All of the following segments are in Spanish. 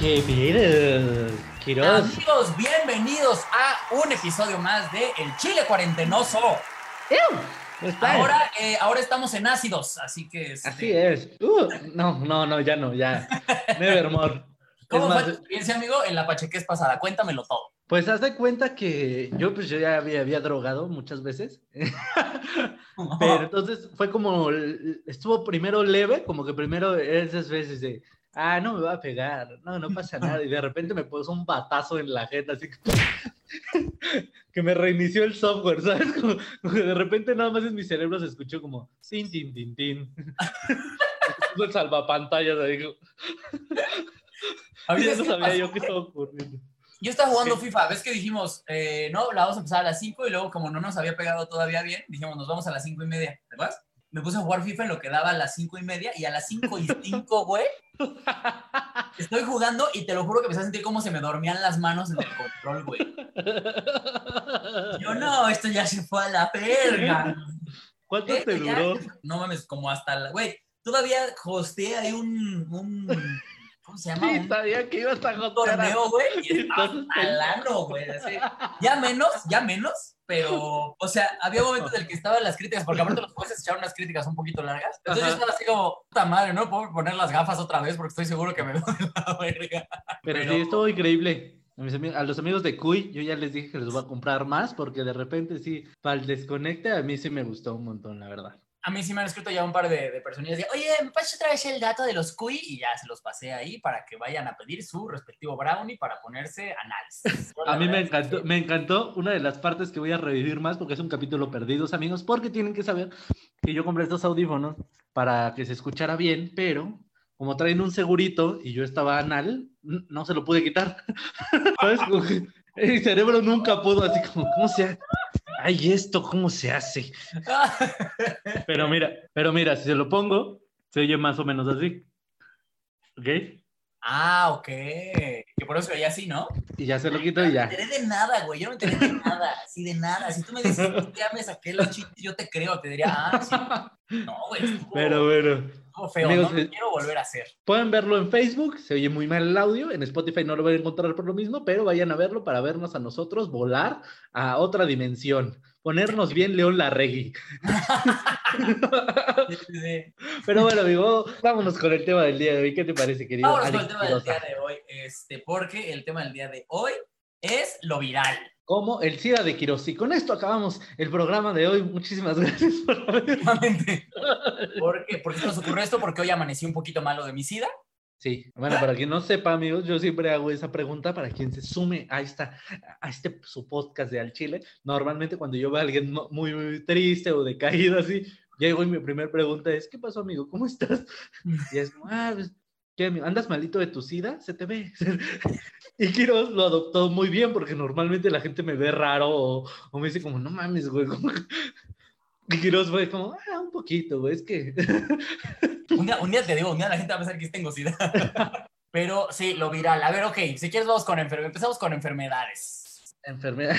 ¡Qué bien! Quiroz. Amigos, bienvenidos a un episodio más de El Chile Cuarentenoso. ¿Cómo estás? Ahora, eh, ahora estamos en ácidos, así que... este, Así es. Uh, no, no, no, ya no, ya. Nevermore. ¿Cómo Es fue más, tu experiencia, amigo, en la pachequez pasada? Cuéntamelo todo. Pues haz de cuenta que yo pues yo ya había, había drogado muchas veces. Pero entonces fue como, estuvo primero leve, como que primero esas veces de, ah, no me va a pegar, no, no pasa nada. Y de repente me puso un batazo en la jeta, así que, que me reinició el software, ¿sabes? Como, como que de repente nada más en mi cerebro se escuchó como, tin, tin, tin, tin. El salvapantallas ahí, como, ¿Sabías ya no sabía pasó, yo qué estaba ocurriendo. Yo estaba jugando Sí. FIFA, ves que dijimos, eh, no, la vamos a empezar a las 5 y luego como no nos había pegado todavía bien, dijimos, nos vamos a las 5 y media, ¿te acuerdas? Me puse a jugar FIFA en lo que daba a las 5 y media y a las 5 y 5, güey, estoy jugando y te lo juro que empecé a sentir como se me dormían las manos en el control, güey. Yo no, esto ya se fue a la verga. ¿Cuánto te ya- duró? No mames, como hasta la, güey, todavía hosteé ahí un, un ¿cómo se llama? Sí, Un- sabía que ibas a a- torneo, güey, y estaba Entonces, alano, güey. así. Ya menos, ya menos, pero, o sea, había momentos en el que estaban las críticas, porque aparte los jueces echaron unas críticas un poquito largas. Entonces Ajá. yo estaba así como, puta madre, no puedo poner las gafas otra vez porque estoy seguro que me doy la verga. Pero, Pero- sí, estuvo increíble. A, mis a los amigos de Cuy, yo ya les dije que les voy a comprar más porque de repente sí, para el desconecte a mí sí me gustó un montón, la verdad. A mí sí me han escrito ya un par de, de personas oye, ¿me pasas otra vez el dato de los CUI? Y ya se los pasé ahí para que vayan a pedir su respectivo brownie para ponerse anales. A mí me encantó, me encantó una de las partes que voy a revivir más porque es un capítulo perdidos, amigos, porque tienen que saber que yo compré estos audífonos para que se escuchara bien, pero como traen un segurito y yo estaba anal, no se lo pude quitar. ¿Sabes? Mi cerebro nunca pudo, así como, ¿cómo se? Ay, esto, ¿cómo se hace? Pero mira, pero mira, si se lo pongo, se oye más o menos así. ¿Ok? ah, ok. Que por eso ya así, ¿no? Y ya se lo quito y No me ya. enteré de nada, güey. Yo no me enteré de nada, así de nada. Si tú me dices, ya me saqué los chistes, yo te creo. Te diría, ah, sí. No, güey, Pero bueno. Estuvo feo. amigos, no lo eh, quiero volver a hacer. Pueden verlo en Facebook, se oye muy mal el audio, en Spotify no lo van a encontrar por lo mismo, pero vayan a verlo para vernos a nosotros volar a otra dimensión, ponernos bien León Larregui. Sí. Pero bueno, amigo, vámonos con el tema del día de hoy. ¿Qué te parece, querido? Vámonos con el Alex tema del Quiroza? día de hoy. Este, porque el tema del día de hoy es lo viral. Como el SIDA de Quiroz. Y con esto acabamos el programa de hoy. Muchísimas gracias por haber... ¿Por qué? ¿Por qué nos ocurrió esto? Porque hoy amanecí un poquito malo de mi sida. Sí, bueno, para quien no sepa, amigos, yo siempre hago esa pregunta para quien se sume a, esta, a este su podcast de Al Chile. Normalmente cuando yo veo a alguien muy, muy triste o decaído así, llego y mi primera pregunta es, ¿qué pasó, amigo? ¿Cómo estás? Y es ah, pues, ¿qué? ¿Andas malito de tu sida? Se te ve. Y Quiroz lo adoptó muy bien porque normalmente la gente me ve raro o, me dice como, no mames, güey. ¿cómo que-?" Y Quiroz fue como, ah, un poquito, güey, es que... Un día, un día te digo, un día la gente va a pensar que tengo sida. Pero sí, lo viral. A ver, ok, si quieres vamos con enfermedades. Empezamos con enfermedades. Enfermedad.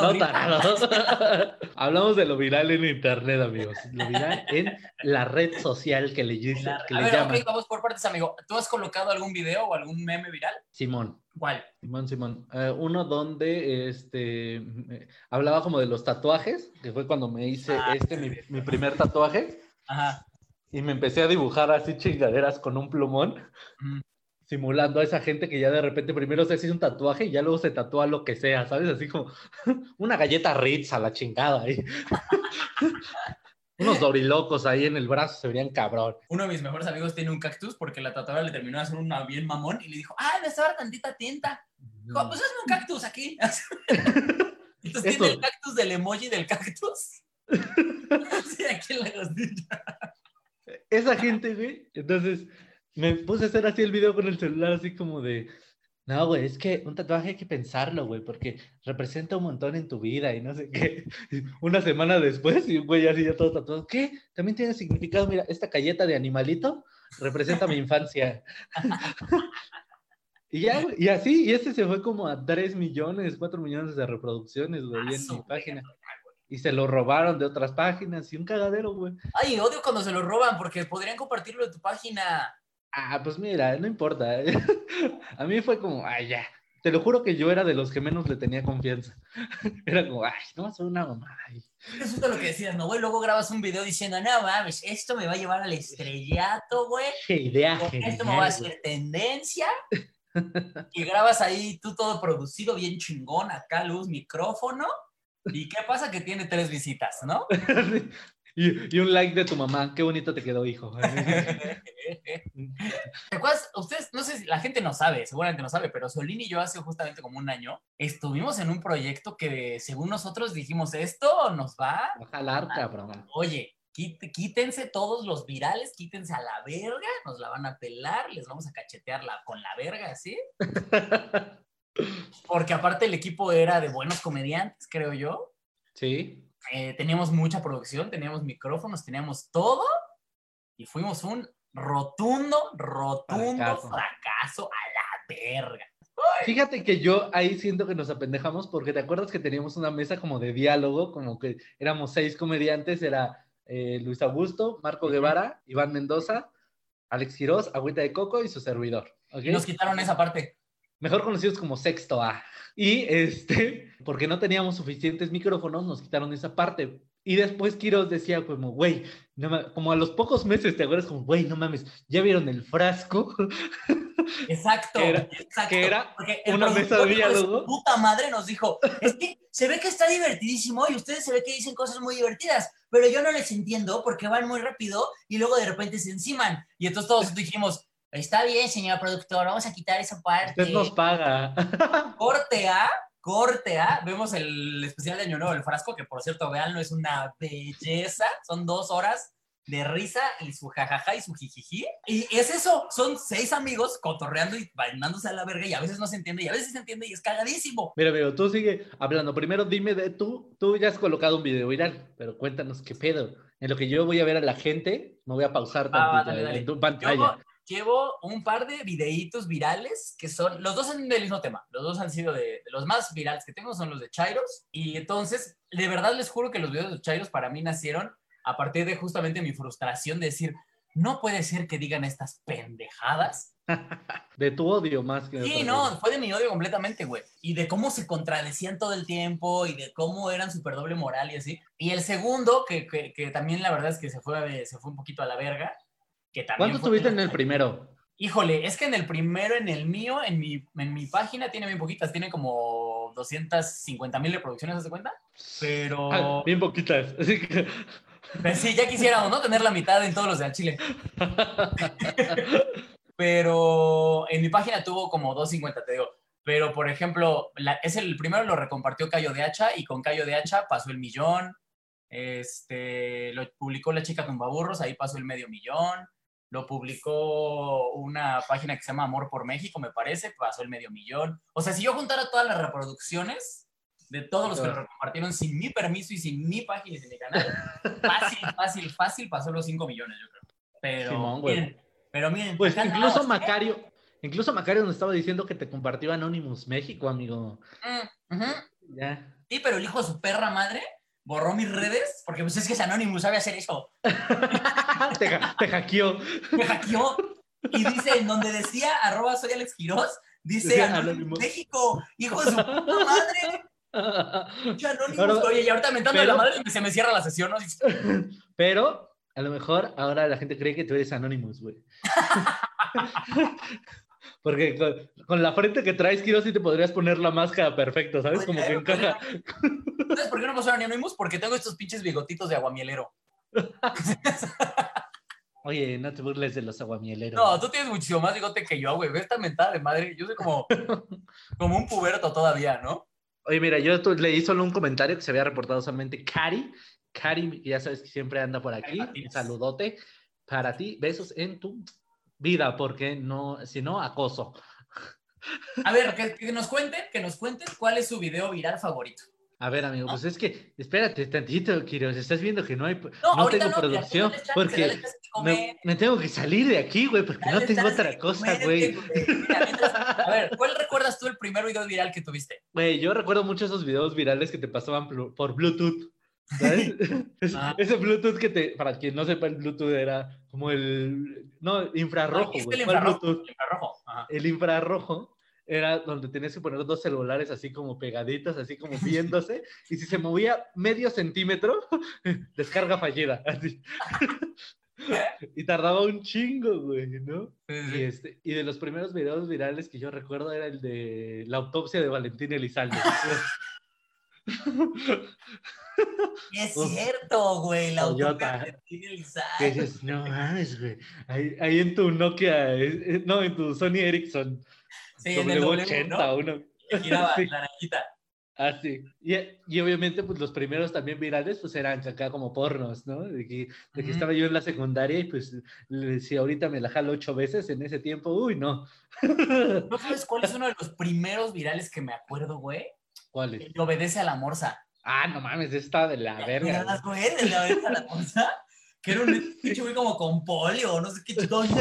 No, gripa. tarado. Hablamos de lo viral en internet, amigos. Lo viral en la red social que le, dice- que A le ver, llaman. vamos por partes, amigo. ¿Tú has colocado algún video o algún meme viral? Simón. ¿Cuál? Simón, Simón. Eh, uno donde este, eh, hablaba como de los tatuajes, que fue cuando me hice Ah, este, mi, mi primer tatuaje, Ajá. y me empecé a dibujar así chingaderas con un plumón, Ujú. Simulando a esa gente que ya de repente primero se hace un tatuaje y ya luego se tatúa lo que sea, ¿sabes? Así como una galleta Ritz a la chingada ahí. Unos dorilocos ahí en el brazo se verían cabrón. Uno de mis mejores amigos tiene un cactus porque la tatuadora le terminó de hacer una bien mamón y le dijo, ah, me sobra tantita tinta. Dijo, pues hazme un cactus aquí. Entonces tiene el cactus del emoji del cactus. sí, aquí en la. Esa gente, güey. Entonces me puse a hacer así el video con el celular, así como de. No, güey, es que un tatuaje hay que pensarlo, güey, porque representa un montón en tu vida y no sé qué. Una semana después, y güey así ya todo tatuado. ¿Qué? También tiene significado. Mira, esta galleta de animalito representa mi infancia. Y ya, y así, y este se fue como a 3 millones, 4 millones de reproducciones, güey, Ah, en su mi página. Y se lo robaron de otras páginas y un cagadero, güey. Ay, odio cuando se lo roban porque podrían compartirlo en tu página. Ah, pues mira, no importa. A mí fue como, ay, ya. Te lo juro que yo era de los que menos le tenía confianza. Era como, ay, no, soy una mamá. Eso es lo que decías, ¿no, güey? Luego grabas un video diciendo, no mames, esto me va a llevar al estrellato, güey. Qué idea Esto me va a hacer tendencia. y grabas ahí tú todo producido, bien chingón, acá luz, micrófono. ¿Y qué pasa? Que tiene tres visitas, ¿no? Y, un like de tu mamá. Qué bonito te quedó, hijo. ¿Te acuerdas? Ustedes, no sé si la gente no sabe, seguramente no sabe, pero Solín y yo hace justamente como un año estuvimos en un proyecto que según nosotros dijimos, esto nos va a jalar, cabrón. Oye, quítense todos los virales, quítense a la verga, nos la van a pelar, les vamos a cachetear con la verga, ¿sí? Porque aparte el equipo era de buenos comediantes, creo yo. Sí. Eh, teníamos mucha producción, teníamos micrófonos, teníamos todo y fuimos un rotundo, rotundo fracaso, a la verga. Fíjate que yo ahí siento que nos apendejamos porque te acuerdas que teníamos una mesa como de diálogo, como que éramos seis comediantes, era eh, Luis Augusto, Marco Guevara, Iván Mendoza, Alex Quiroz, Agüita de Coco y su servidor. Y nos quitaron esa parte. Mejor conocidos como Sexto A. Y este, porque no teníamos suficientes micrófonos, nos quitaron esa parte. Y después Quiroz decía como, güey, como a los pocos meses te acuerdas como, güey, no mames, ¿ya vieron el frasco? Exacto, que era, exacto. Que era una mesa de diálogo. Puta madre nos dijo, es que se ve que está divertidísimo y ustedes se ve que dicen cosas muy divertidas, pero yo no les entiendo porque van muy rápido y luego de repente se enciman. Y entonces todos dijimos, Está bien, señor productor, vamos a quitar esa parte. Usted nos paga. Corte A, corte A. Vemos el especial de Año Nuevo, el frasco, que por cierto, vean, no es una belleza. Son dos horas de risa y su jajaja y su jijiji. Y es eso, son seis amigos cotorreando y bailándose a la verga y a veces no se entiende y a veces se entiende y es cagadísimo. Mira, amigo, tú sigue hablando. Primero dime de tú, tú ya has colocado un video viral, pero cuéntanos qué pedo. En lo que yo voy a ver a la gente, me voy a pausar ah, en tu pantalla llevo un par de videitos virales que son, los dos son del mismo tema, los dos han sido de, los más virales que tengo son los de Chairos y entonces, de verdad les juro que los videos de Chairos para mí nacieron a partir de justamente mi frustración de decir, no puede ser que digan estas pendejadas. De tu odio más que... Sí, no, fue de mi odio completamente, güey. Y de cómo se contradecían todo el tiempo y de cómo eran súper doble moral y así. Y el segundo, que, que, que, también la verdad es que se fue, se fue un poquito a la verga, ¿Cuánto tuviste en el primero? Híjole, es que en el primero, en el mío, en mi, en mi página tiene bien poquitas, tiene como 250 mil reproducciones, ¿se cuenta? Pero... Ah, bien poquitas, así que... Pues sí, ya quisiéramos, ¿no? Tener la mitad en todos los de Chile. Pero en mi página tuvo como 250, te digo. Pero, por ejemplo, es el primero lo recompartió Cayo de Hacha y con Cayo de Hacha pasó el millón. Este, lo publicó la chica Tumbaburros, ahí pasó el medio millón lo publicó una página que se llama Amor por México, me parece, pasó el medio millón. O sea, si yo juntara todas las reproducciones de todos los que lo compartieron sin mi permiso y sin mi página y sin mi canal, fácil, fácil, fácil pasó los 5 millones, yo creo. Pero, miren, pero miren, pues incluso Macario, incluso Macario nos estaba diciendo que te compartió Anonymous México, amigo. Mm, ya. Sí, pero el hijo de su perra madre borró mis redes, porque pues es que es Anonymous, sabe hacer eso. te, hackeó. Me hackeó. Y dice, en donde decía, arroba soy Alex Quiroz, dice Anonymous México, hijo de su puta madre. Anonymous, oye, y ahorita mentando la madre se me cierra la sesión, ¿no? Pero, a lo mejor, ahora la gente cree que tú eres Anonymous, güey. Porque con, la frente que traes, quiero sí te podrías poner la máscara perfecto, ¿sabes? Como que encaja. ¿Sabes por qué no pasó a Anonymous? Porque tengo estos pinches bigotitos de aguamielero. Oye, no te burles de los aguamieleros. No, tú tienes muchísimo más bigote que yo, güey. Ve esta mentada de madre. Yo soy como, como un puberto todavía, ¿no? Oye, mira, yo leí solo un comentario que se había reportado solamente Cari. Cari, ya sabes que siempre anda por aquí. Un saludote para ti. Besos en tu vida, porque no, si no, acoso. A ver, que, nos cuenten, que nos cuenten cuál es su video viral favorito. A ver, amigo, pues es que, espérate tantito, Kiros, estás viendo que no hay, no, tengo producción, porque me, tengo que salir de aquí, güey, porque no tengo otra cosa, güey. a ver, ¿cuál recuerdas tú el primer video viral que tuviste? Güey, yo recuerdo mucho esos videos virales que te pasaban por Bluetooth. ¿Sabes? Ah. Ese Bluetooth que te, para quien no sepa, el Bluetooth era como el, no, infrarrojo, güey. el ¿Cuál infrarrojo. Bluetooth? el infrarrojo. Ajá. El infrarrojo era donde tenías que poner dos celulares así como pegaditos, así como viéndose, y si se movía medio centímetro, descarga fallida, así. y tardaba un chingo, güey, ¿no? Sí, Y, este, y de los primeros videos virales que yo recuerdo era el de la autopsia de Valentín Elizalde. Es cierto, güey. La Toyota. que dices, no mames, güey. Ahí, ahí en tu Nokia, eh, eh, no, en tu Sony Ericsson Sí, en el W, W80, ¿no? uno. Que giraba Sí. la arañita. Así. Y, y obviamente, pues los primeros también virales, pues eran acá como pornos, ¿no? De que, de que estaba yo en la secundaria y pues si ahorita me la jalo ocho veces en ese tiempo, uy, no. ¿No sabes cuál es uno de los primeros virales que me acuerdo, güey? ¿Cuál es? El obedece a la morsa. Ah, no mames, está de la ¿Te verga. acuerdas, güey? De la obedece a la morsa. Que era un pinche güey como con polio, no sé qué chico.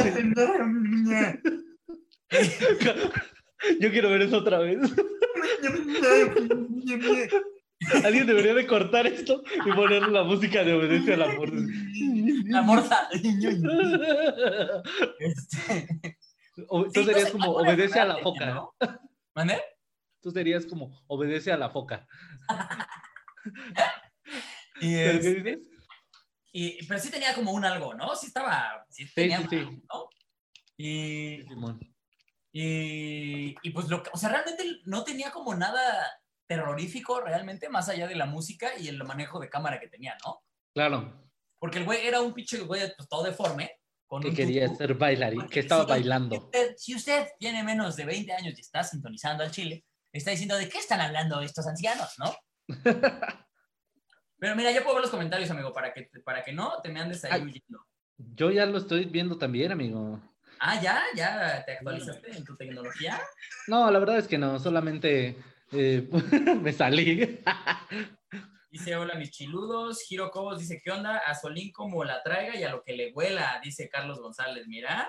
Yo quiero ver eso otra vez. Alguien debería de cortar esto y poner la música de obedece a la muerte. La morsa. Este, Tú no serías como obedece a la foca, ¿no? ¿Mande? Tú serías como obedece a la foca. Y, ¿Pero qué dices? y- pero sí tenía como un algo, ¿no? Sí estaba. Sí, tenía sí, sí. algo, ¿no? Y, y, y pues lo que. O sea, realmente no tenía como nada terrorífico realmente, más allá de la música y el manejo de cámara que tenía, ¿no? Claro, Porque el güey era un pinche güey pues, todo deforme. Con que quería ser bailarín, que estaba si- bailando. Si usted, si usted tiene menos de 20 años y está sintonizando al Chile, está diciendo de qué están hablando estos ancianos, ¿no? Pero mira, yo puedo ver los comentarios, amigo, para que, para que no te me andes ahí huyendo. Yo ya lo estoy viendo también, amigo. Ah, ya, ya te actualizaste en tu tecnología. No, la verdad es que no, solamente eh, me salí. Dice, hola mis chiludos. Giro Cobos dice, ¿qué onda? A Solín como la traiga y a lo que le huela, dice Carlos González. Mira,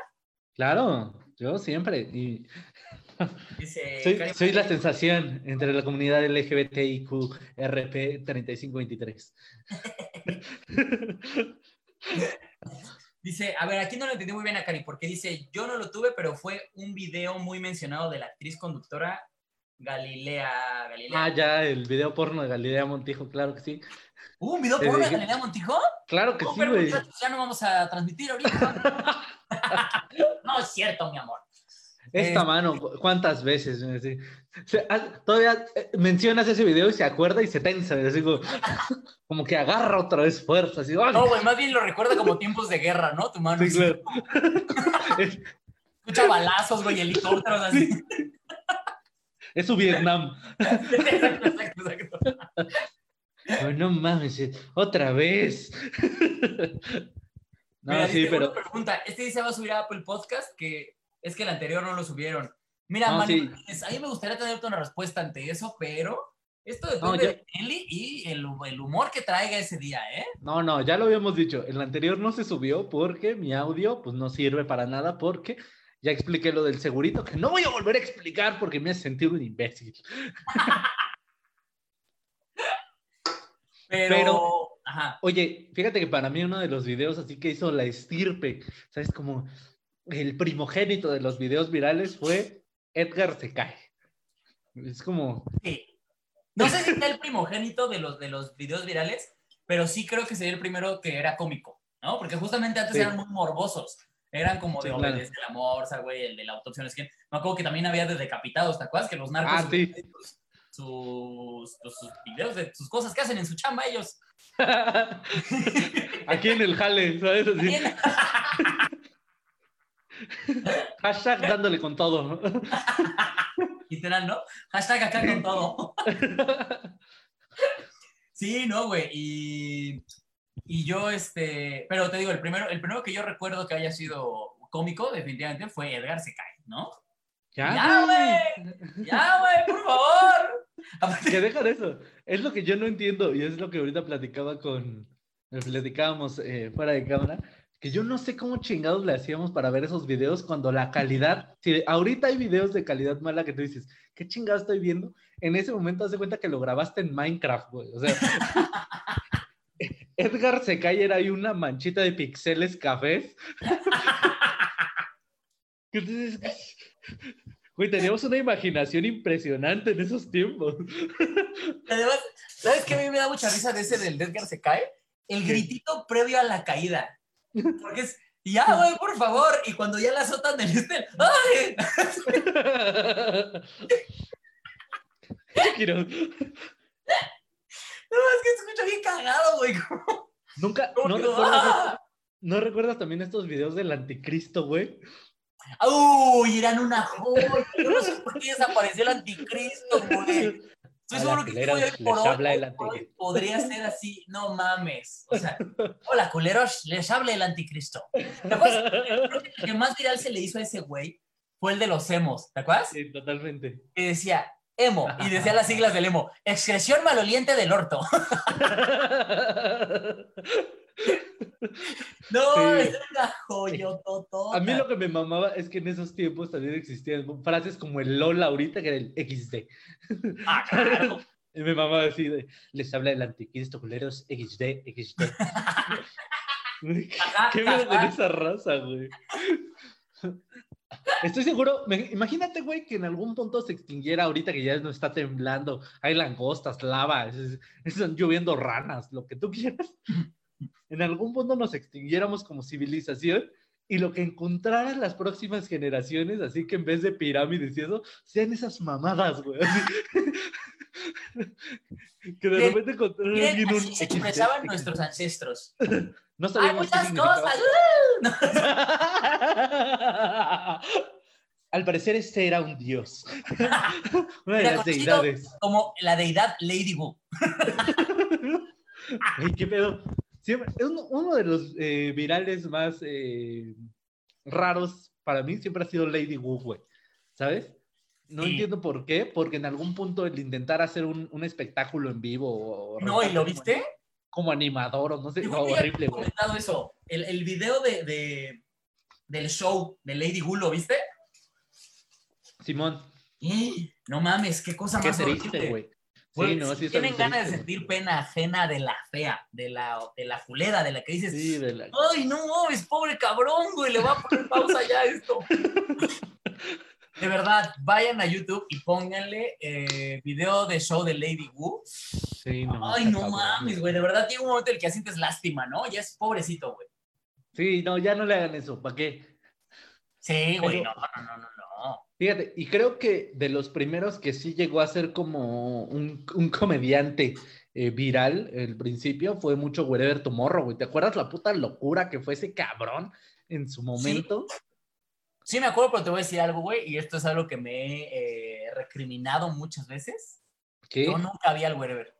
Claro, yo siempre. Y dice... soy, la sensación entre la comunidad LGBTIQ RP 3523. Dice, a ver, aquí no lo entendí muy bien a Cari, porque dice, yo no lo tuve, pero fue un video muy mencionado de la actriz conductora Galilea. Galilea. Ah, ya, el video porno de Galilea Montijo, claro que sí. ¿Hubo un video te porno de dije- Galilea Montijo? Claro que No, sí, güey. ya no vamos a transmitir ahorita. no es cierto, mi amor. Esta Es- mano, ¿cu- ¿cuántas veces? güey? Así. Se- ah, todavía eh, mencionas ese video y se acuerda y se tensa. así como, como que agarra otra vez fuerza. Así, ¡ay! No, güey, más bien lo recuerda como tiempos de guerra, ¿no? Tu mano. Sí, claro. Escucha balazos, güey, helicópteros así. es su Vietnam. exacto, exacto, no mames, eh, otra vez. no, Mira, sí, pero. una pregunta, este dice va a subir a Apple Podcast, que es que el anterior no lo subieron. Mira, No, Manu sí. Martínez, a mí me gustaría tenerte una respuesta ante eso, pero esto No, depende ya- de Nelly y el, el humor que traiga ese día, ¿eh? No, no, ya lo habíamos dicho. El anterior no se subió porque mi audio pues no sirve para nada porque ya expliqué lo del segurito que no voy a volver a explicar porque me hace sentir un imbécil. Pero, Pero- ajá, Oye, fíjate que para mí uno de los videos así que hizo la estirpe, ¿sabes? Como el primogénito de los videos virales fue Edgar se cae. Es como, sí. No sé si sea el primogénito de los, de los videos virales, pero sí creo que sería el primero que era cómico, ¿no? Porque justamente antes Sí. eran muy morbosos. Eran como de Sí, claro. obedece la morsa, güey, el de la autopsia, no sé qué. Me acuerdo que también había de decapitados, ¿te acuerdas? Que los narcos Ah, sí. sus, sus, sus- sus videos de sus cosas que hacen en su chamba ellos. aquí en el jale, ¿sabes? Así. hashtag dándole con todo. Literal, ¿no? Hashtag acá con todo. Sí, no, güey. Y, y yo, este, pero te digo, el primero, el primero que yo recuerdo que haya sido cómico, definitivamente, fue Edgar se cae, ¿no? ¡Ya, güey! ¡Ya, güey, por favor! Que deja de eso. Es lo que yo no entiendo y es lo que ahorita platicaba con, platicábamos eh, fuera de cámara, que yo no sé cómo chingados le hacíamos para ver esos videos cuando la calidad, si ahorita hay videos de calidad mala que tú dices, ¿qué chingados estoy viendo? En ese momento haz de cuenta que lo grabaste en Minecraft, güey. O sea, Edgar se cae era ahí una manchita de pixeles cafés. Entonces, güey, teníamos una imaginación impresionante en esos tiempos. Además, ¿sabes qué a mí me da mucha risa de ese del Edgar se cae? El gritito previo a la caída. Porque es, ya, güey, por favor. Y cuando ya la azotan del este, ¡ay! Quiero- No, es que se escucha bien cagado, güey. Nunca, no que, recuerdas, ¡ah! ¿no recuerdas también estos videos del anticristo, güey? Uy, eran una joya. Yo no sé por qué desapareció el anticristo, güey. Estoy seguro que hoy por hoy, hoy podría ser así. No mames. O sea, hola, culeros, les habla el anticristo. ¿Te acuerdas? Creo que el que más viral se le hizo a ese güey fue el de los emos. ¿Te acuerdas? Sí, totalmente. Que decía emo y decía las siglas del emo. Excreción maloliente del orto. No, Sí. es una joyototota. A mí lo que me mamaba es que en esos tiempos también existían frases como el LOL ahorita, que era el XD. Ah, claro. Y me mamaba así de, les habla el anticristo, culeros, XD, XD. ¿Qué con ajá. esa raza, güey? Estoy seguro, me- imagínate, güey, que en algún punto se extinguiera ahorita que ya no está temblando, hay langostas, lava, es- es- están lloviendo ranas, lo que tú quieras. En algún punto nos extinguiéramos como civilización y lo que encontraran las próximas generaciones, así que en vez de pirámides y eso, sean esas mamadas, güey. así. que de repente encontraran alguien un así se expresaban nuestros ancestros. No Hay muchas cosas. Al parecer este era un dios. Una de Era las conocido deidades. Como la deidad Lady Wu. Ay, qué pedo. Siempre- es uno, uno de los eh, virales más eh, raros para mí siempre ha sido Lady Wu, güey. ¿Sabes? No Sí. entiendo por qué, porque en algún punto el intentar hacer un, un espectáculo en vivo o No, ¿y lo como- viste? Como animador o no sé, no, horrible, güey. comentado eso. El, el video de, de- del show de Lady Wu, ¿lo viste? Simón, ¡Eh! No mames, qué cosa qué más triste, güey. Sí, no, sí tienen ganas de triste, sentir pena ajena de la fea, de la, de la fulera, de la que dices, Sí, de la- ¡ay, no mames, pobre cabrón, güey! Le va a poner pausa ya a esto. De verdad, vayan a YouTube y pónganle eh, video de show de Lady Wu. Sí, no. Ay, no cabrón, mames, güey. De verdad llega un momento en el que ya sientes lástima, ¿no? Ya es pobrecito, güey. Sí, no, ya no le hagan eso, ¿para qué? Sí, güey. No, no, no, no, no. Fíjate, y creo que de los primeros que sí llegó a ser como un, un comediante eh, viral el principio fue mucho Wherever Tomorrow, güey. ¿Te acuerdas la puta locura que fue ese cabrón en su momento? Sí, me acuerdo, pero te voy a decir algo, güey. Y esto es algo que me he eh, recriminado muchas veces. ¿Qué? Yo nunca vi al Wherever.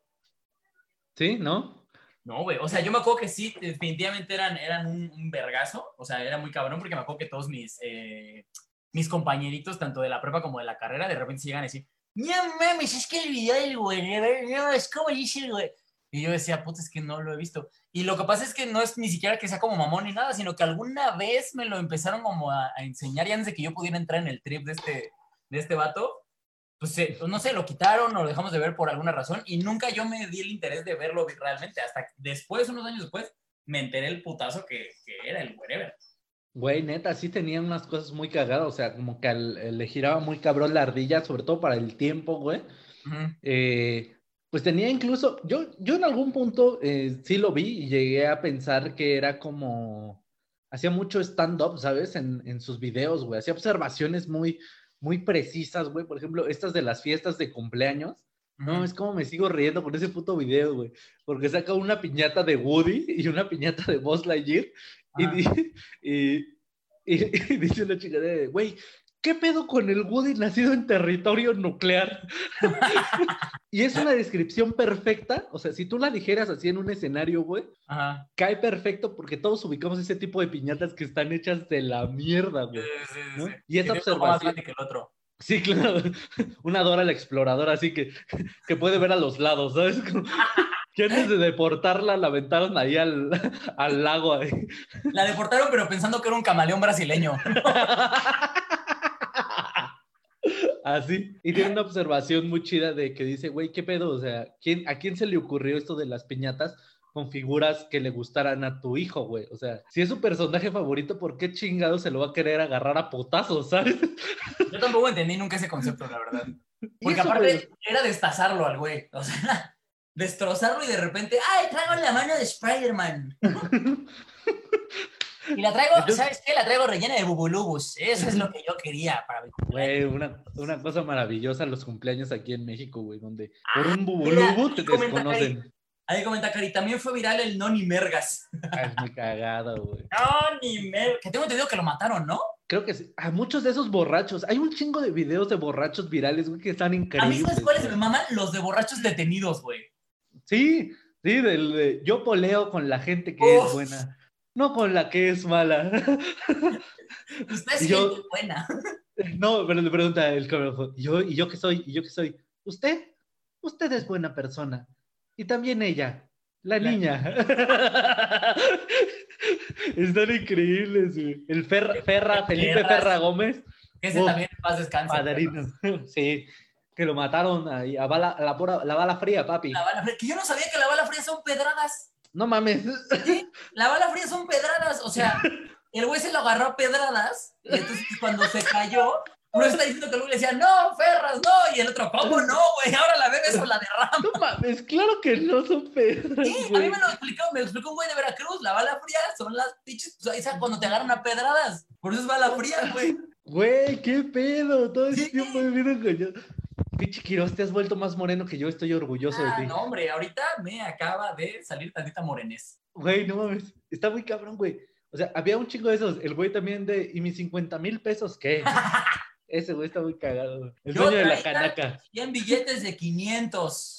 ¿Sí? ¿No? No, güey. O sea, yo me acuerdo que sí, definitivamente eran, eran un, vergazo. O sea, era muy cabrón porque me acuerdo que todos mis, eh, mis compañeritos, tanto de la prepa como de la carrera, de repente llegan a decir, no mames, es que el video del Wherever, no, es como dice el güey. Y yo decía, puta, es que no lo he visto. Y lo que pasa es que no es ni siquiera que sea como mamón ni nada, sino que alguna vez me lo empezaron como a, a enseñar y antes de que yo pudiera entrar en el trip de este, de este vato, pues eh, no sé, lo quitaron o lo dejamos de ver por alguna razón y nunca yo me di el interés de verlo realmente. Hasta después, unos años después, me enteré el putazo que, que era el wherever. Güey, neta, sí tenía unas cosas muy cagadas, o sea, como que al- le giraba muy cabrón la ardilla, sobre todo para el tiempo, güey. Eh, pues tenía incluso, yo, yo en algún punto eh, sí lo vi y llegué a pensar que era como, hacía mucho stand-up, ¿sabes? En, en sus videos, güey, hacía observaciones muy, muy precisas, güey, por ejemplo, estas de las fiestas de cumpleaños, no, es como me sigo riendo con ese puto video, güey, porque saca una piñata de Woody y una piñata de Buzz Lightyear y, y, y- y dice la chica de, güey, ¿qué pedo con el Woody nacido en territorio nuclear? y es una descripción perfecta, o sea, si tú la dijeras así en un escenario, güey, Ajá. cae perfecto porque todos ubicamos ese tipo de piñatas que están hechas de la mierda, güey. sí, sí, ¿no? sí. Y esa más observación- que el otro. Sí, claro, una Dora la exploradora, así que, que puede ver a los lados, ¿sabes? Como Que antes de deportarla la aventaron ahí al, al lago. Ahí. La deportaron, pero pensando que era un camaleón brasileño. Así. Y tiene una observación muy chida de que dice, güey, ¿qué pedo? O sea, ¿quién, ¿a quién se le ocurrió esto de las piñatas? con figuras que le gustaran a tu hijo, güey. O sea, si es su personaje favorito, ¿por qué chingado se lo va a querer agarrar a potazos, sabes? Yo tampoco entendí nunca ese concepto, la verdad. Porque aparte era destazarlo al güey. O sea, destrozarlo y de repente, ¡ay, traigo la mano de Spider-Man! Y la traigo, ¿sabes qué? La traigo rellena de bubulubus. Eso es lo que yo quería para mi Güey, una, una, cosa maravillosa los cumpleaños aquí en México, güey, donde por un bubulubu te desconocen. Ahí comenta Cari, también fue viral el no ni mergas. Ah, es muy cagado, güey. No ni mergas. Que tengo entendido que lo mataron, ¿no? Creo que sí. A muchos de esos borrachos. Hay un chingo de videos de borrachos virales, güey, que están increíbles. A mí, ¿sabes cuáles me maman? Los de borrachos detenidos, güey. Sí, sí, del yo poleo con la gente que es buena, no con la que es mala. Usted es gente buena. No, pero le pregunta el cabrón, yo, ¿y yo qué soy? ¿Y yo qué soy? ¿Usted? Usted es buena persona. Y también ella, la, niña. Están increíbles, güey. El Ferra, Ferra Felipe Ferra Gómez. Ese también más descansa. Padrino. Sí, que lo mataron ahí, a bala, la, la, bala fría, papi. La bala fría, que yo no sabía que la bala fría son pedradas. No mames. ¿Sí? La bala fría son pedradas, o sea, el güey se lo agarró a pedradas, y entonces cuando se cayó, uno está diciendo que el güey le decía, no, Ferras, no, y el otro, ¿cómo no, güey? Ahora la bebes o la derrama. No mames, claro que no son pedras. Sí, a mí me lo explicó, me lo explicó un güey de Veracruz, la bala fría son las pinches, o sea, cuando te agarran a pedradas, por eso es bala fría, güey. Güey, qué pedo, todo el tiempo he vivido engañado. Pinche Quiroz, te has vuelto más moreno que yo, estoy orgulloso de ah, ti. No, hombre, ahorita me acaba de salir tantita morenés. Güey, no mames, está muy cabrón, güey. O sea, había un chingo de esos. El güey también de, ¿y mis 50 mil pesos qué? Ese güey está muy cagado. El dueño de la canaca. Y en billetes de 500.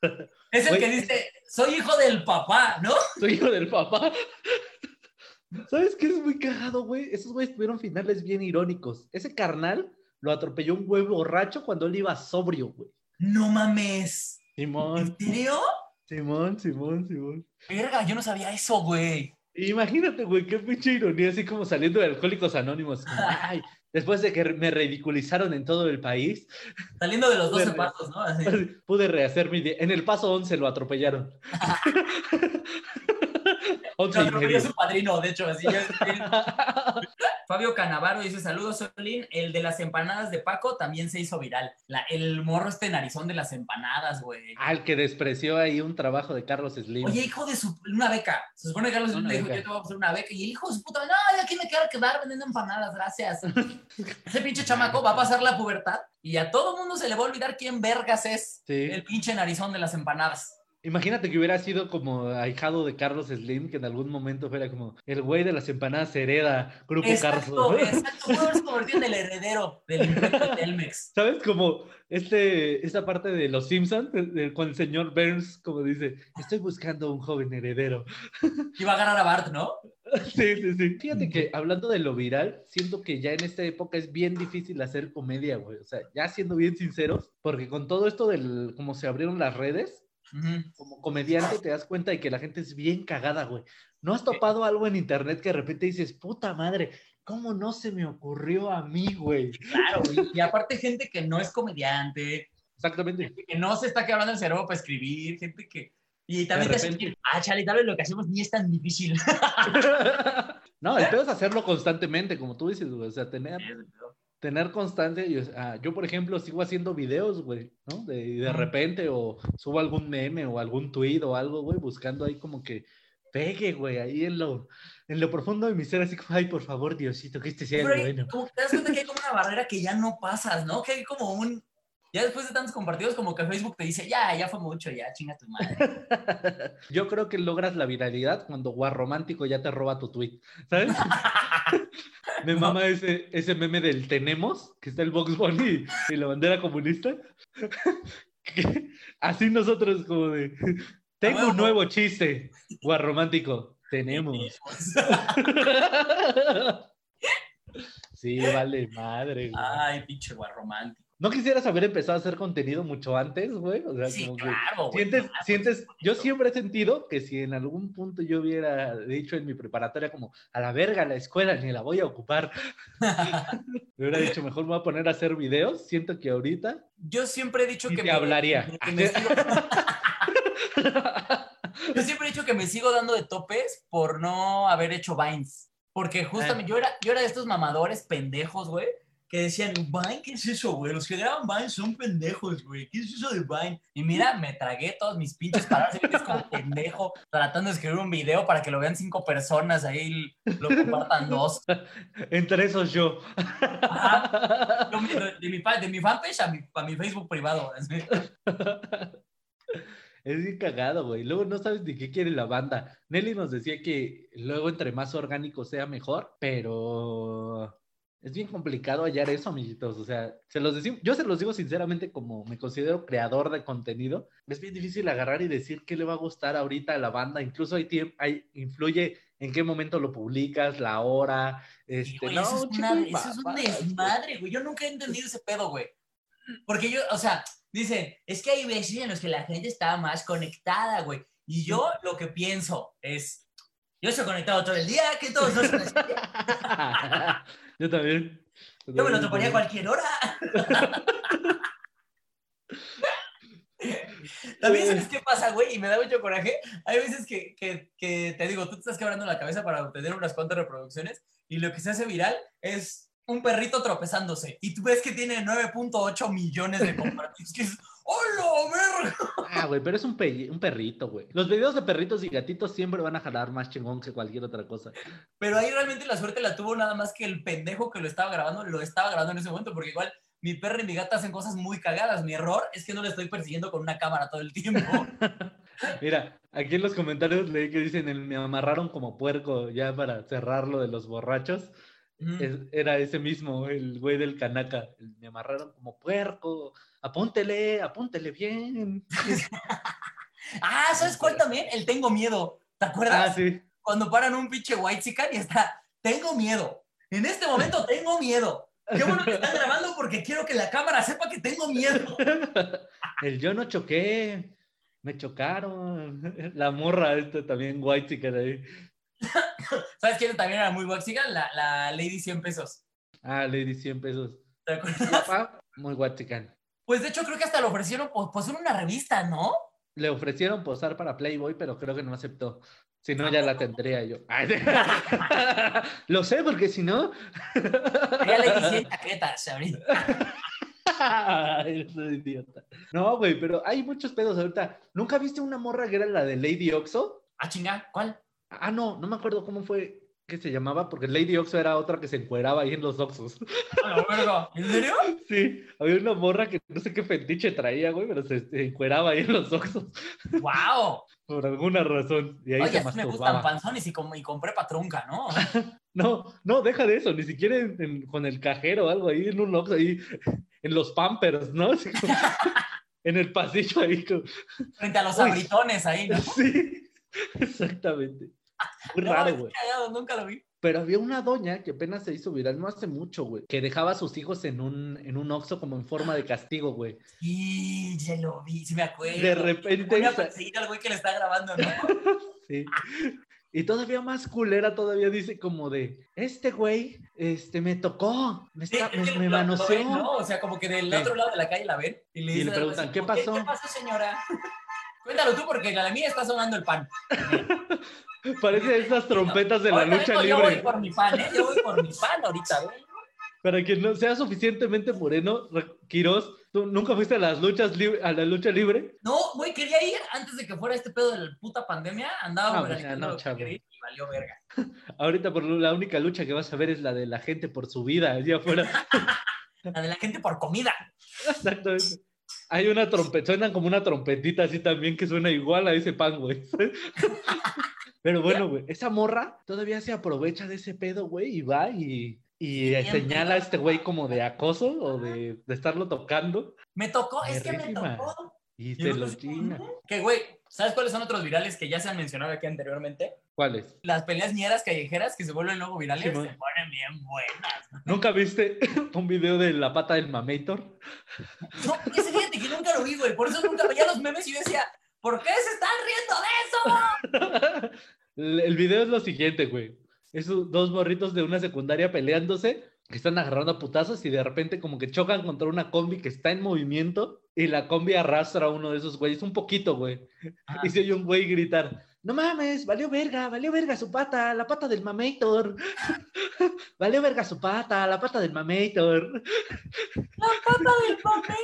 es el que dice, soy hijo del papá, ¿no? Soy hijo del papá. ¿Sabes qué es muy cagado, güey? Esos güeyes tuvieron finales bien irónicos. Ese carnal lo atropelló un güey borracho cuando él iba sobrio, güey. No mames. Simón. ¿En serio? Simón, Simón, Simón. Verga, yo no sabía eso, güey. Imagínate, güey, qué pinche ironía, así como saliendo de Alcohólicos Anónimos. Ay, después de que me ridiculizaron en todo el país. Saliendo de los 12 pasos, ¿no? Pude rehacer mi día. En el paso 11 lo atropellaron. lo atropelló su padrino, de hecho, así ya. Fabio Canavaro dice: Saludos, Solín. El de las empanadas de Paco también se hizo viral. La, el morro este narizón de las empanadas, güey. El que despreció ahí un trabajo de Carlos Slim. Oye, hijo de su. Una beca. Se supone que Carlos Slim le dijo: Yo te voy a hacer una beca. Y el hijo de su puta. No, aquí me quiero quedar vendiendo empanadas, gracias. Ese pinche chamaco va a pasar la pubertad y a todo mundo se le va a olvidar quién vergas es el pinche narizón de las empanadas. Imagínate que hubiera sido como ahijado de Carlos Slim, que en algún momento fuera como el güey de las empanadas hereda, Grupo exacto, Exacto, haberse convertido en el heredero del imperio Telmex. ¿Sabes? Como este, esta parte de Los Simpsons, con el señor Burns, como dice, estoy buscando un joven heredero. Y va a ganar a Bart, ¿no? Sí, sí, sí. Fíjate que hablando de lo viral, siento que ya en esta época es bien difícil hacer comedia, güey. O sea, ya siendo bien sinceros, porque con todo esto del, como se abrieron las redes, como comediante te das cuenta de que la gente es bien cagada, güey. ¿No has topado algo en internet que de repente dices, puta madre, ¿cómo no se me ocurrió a mí, güey? Claro, güey. Y aparte gente que no es comediante. Exactamente. que no se está quebrando el cerebro para escribir, gente que... Y también te repente... ah, chale, tal vez lo que hacemos ni es tan difícil. no, el peor es hacerlo constantemente, como tú dices, güey. O sea, tener tener constancia. Yo, ah, yo, por ejemplo, sigo haciendo videos, güey, ¿no? De, de repente, o subo algún meme o algún tweet o algo, güey, buscando ahí como que pegue, güey, ahí en lo, en lo profundo de mi ser, así como, ay, por favor, Diosito, que este sea el bueno. Como te das cuenta que hay como una barrera que ya no pasas, ¿no? Que hay como un, ya después de tantos compartidos, como que Facebook te dice, ya, ya fue mucho, ya, chinga tu madre. Yo creo que logras la viralidad cuando Guarromántico ya te roba tu tweet, ¿sabes? Me mama ese, ese meme del tenemos, que está el Box Bunny y la bandera comunista. así nosotros como de, tengo un nuevo chiste, guarromántico, tenemos. sí, vale madre. Ay, pinche guarromántico. ¿No quisieras haber empezado a hacer contenido mucho antes, güey? O sea, sí, como claro, que sientes, sientes, yo siempre he sentido que si en algún punto yo hubiera dicho en mi preparatoria como, a la verga la escuela, ni la voy a ocupar, me hubiera dicho, mejor me voy a poner a hacer videos, siento que ahorita... Yo siempre he dicho que... Te hablaría. Yo siempre he dicho que me sigo dando de topes por no haber hecho Vines. Porque justamente yo, era, yo era de estos mamadores pendejos, güey, que decían, Vine, ¿qué es eso, güey? Los que graban Vine son pendejos, güey. ¿Qué es eso de Vine? Y mira, me tragué todos mis pinches palabras, es como pendejo, tratando de escribir un video para que lo vean cinco personas, ahí lo compartan dos. Entre esos yo. Ajá. Yo, De, mi, de mi fanpage a mi, a mi Facebook privado. así. Es bien cagado, güey. Luego no sabes ni qué quiere la banda. Nelly nos decía que luego entre más orgánico sea mejor, pero es bien complicado hallar eso, amiguitos. O sea, se los decimos, yo se los digo sinceramente como me considero creador de contenido. Es bien difícil agarrar y decir qué le va a gustar ahorita a la banda. Incluso hay tiempo, hay, influye en qué momento lo publicas, la hora. Este, güey, no, eso, es una- eso es un desmadre, güey. Yo nunca he entendido ese pedo, güey. Porque yo, o sea, dicen, es que hay veces en los que la gente está más conectada, güey. Y yo lo que pienso es, yo estoy conectado todo el día, que todos los días. yo también. Yo me lo toparía a cualquier hora. También sabes qué pasa, güey, y me da mucho coraje. Hay veces que, que, que te digo, tú te estás quebrando la cabeza para obtener unas cuantas reproducciones y lo que se hace viral es un perrito tropezándose y tú ves que tiene 9.8 millones de compartidos. ¡Hola, verga! Ah, güey, pero es un, pe- un perrito, güey. Los videos de perritos y gatitos siempre van a jalar más chingón que cualquier otra cosa. Pero ahí realmente la suerte la tuvo nada más que el pendejo que lo estaba grabando, lo estaba grabando en ese momento, porque igual mi perro y mi gata hacen cosas muy cagadas. Mi error es que no le estoy persiguiendo con una cámara todo el tiempo. Mira, aquí en los comentarios leí que dicen, el, me amarraron como puerco ya para cerrarlo de los borrachos. Era ese mismo, el güey del canaca. Me amarraron como puerco. Apúntele, apúntele bien. Ah, ¿sabes cuál también? El tengo miedo. ¿Te acuerdas? Ah, sí. Cuando paran un pinche white y está, tengo miedo. En este momento tengo miedo. Qué bueno que están grabando porque quiero que la cámara sepa que tengo miedo. El yo no choqué. Me chocaron. La morra, esta también white chicken ahí. ¿Sabes quién también era muy waxy? La, la Lady 100 pesos. Ah, Lady 100 pesos. ¿Te acuerdas? Muy chicken. Pues de hecho creo que hasta le ofrecieron pues, pues en una revista, ¿no? Le ofrecieron posar para Playboy, pero creo que no aceptó. Si no, ya la tendría yo. Ay, Lo sé, porque si no. Ya 100 chaquetas ahorita. Eres un idiota. No, güey, pero hay muchos pedos ahorita. ¿Nunca viste una morra que era la de Lady Oxo? Ah, chinga, ¿cuál? Ah, no, no me acuerdo cómo fue que se llamaba, porque Lady Oxo era otra que se encueraba ahí en los Oxos. A la verga. ¿En serio? Sí, había una morra que no sé qué fetiche traía, güey, pero se, se encueraba ahí en los Oxos ¡Wow! por alguna razón. Y ahí Oye, se me gustan panzones y, com- y compré patrunca, ¿no? No, no, deja de eso, ni siquiera en- en- con el cajero o algo ahí en un Oxxo, ahí en los Pampers, ¿no? Así como- en el pasillo ahí. como- Frente a los Uy. abritones ahí, ¿no? Sí, exactamente. Muy No, raro, güey. nunca lo vi. Pero había una doña que apenas se hizo viral no hace mucho, güey, que dejaba a sus hijos en un, en un Oxxo como en forma de castigo, güey. Sí, ya lo vi, sí me acuerdo. De repente, Voy a perseguir al güey que le está grabando, ¿no? Sí. Y todavía más culera, todavía dice como de, este güey, este, me tocó, me, Sí, está- es me, me lo- lo manoseó. ven, ¿no? O sea, como que del Sí. otro lado de la calle la ven y le, Y le preguntan, ¿qué pasó? ¿Qué pasó, señora? Cuéntalo tú porque la mía está sonando el pan. Parece esas trompetas de la lucha vengo, Yo voy libre. por mi pan, ¿eh? Yo voy por mi pan ahorita, güey. Para quien no sea suficientemente moreno, Re- Quirós, ¿tú nunca fuiste a las luchas a la lucha libre? No, güey, quería ir antes de que fuera este pedo de la puta pandemia. Andaba Ah, pues ya organizando no, que y valió verga. Ahorita por la única lucha que vas a ver es la de la gente por su vida, allá afuera. La de la gente por comida. Exactamente. Hay una trompeta, suenan como una trompetita así también que suena igual a ese pan, güey. Pero bueno, güey, esa morra todavía se aprovecha de ese pedo, güey, y va y, y señala a este güey como de acoso o de, de estarlo tocando Me tocó, es que me tocó. y se lo. "Mm". Que, güey, ¿sabes cuáles son otros virales que ya se han mencionado aquí anteriormente? ¿Cuáles? Las peleas ñeras callejeras que se vuelven luego virales Sí, se man. ponen bien buenas. ¿Nunca viste un video de la pata del mamator? No, ese fíjate que nunca lo vi, güey. Por eso nunca veía los memes y yo decía, ¿por qué se están riendo de eso? El video es lo siguiente, güey. Esos dos morritos de una secundaria peleándose que están agarrando a putazos y de repente como que chocan contra una combi que está en movimiento y la combi arrastra a uno de esos güeyes un poquito, güey. Ah. Y se oye un güey gritar, no mames, valió verga, valió verga su pata, la pata del mamator. valió verga su pata, la pata del mamator. ¡La pata del mamator!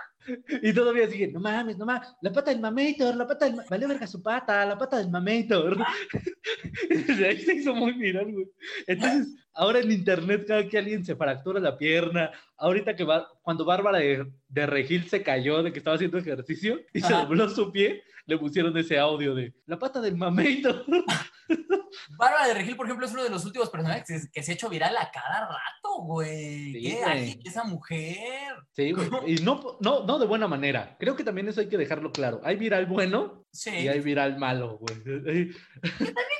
Y todavía sigue, no mames, no mames, la pata del mamator, la pata del ma- valió verga su pata, la pata del mamator. Ahí se hizo muy viral, güey. Entonces, ahora en internet, cada que alguien se fractura la pierna, ahorita que va, cuando Bárbara de, de Regil se cayó de que estaba haciendo ejercicio y se dobló su pie, le pusieron ese audio de la pata del mamator. Bárbara de Regil, por ejemplo, es uno de los últimos personajes que, se- ha hecho viral a cada rato, güey. Sí, Qué güey. esa mujer. Sí, güey. Y no, no, no de buena manera. Creo que también eso hay que dejarlo claro. Hay viral bueno Sí. y hay viral malo, güey. Hay-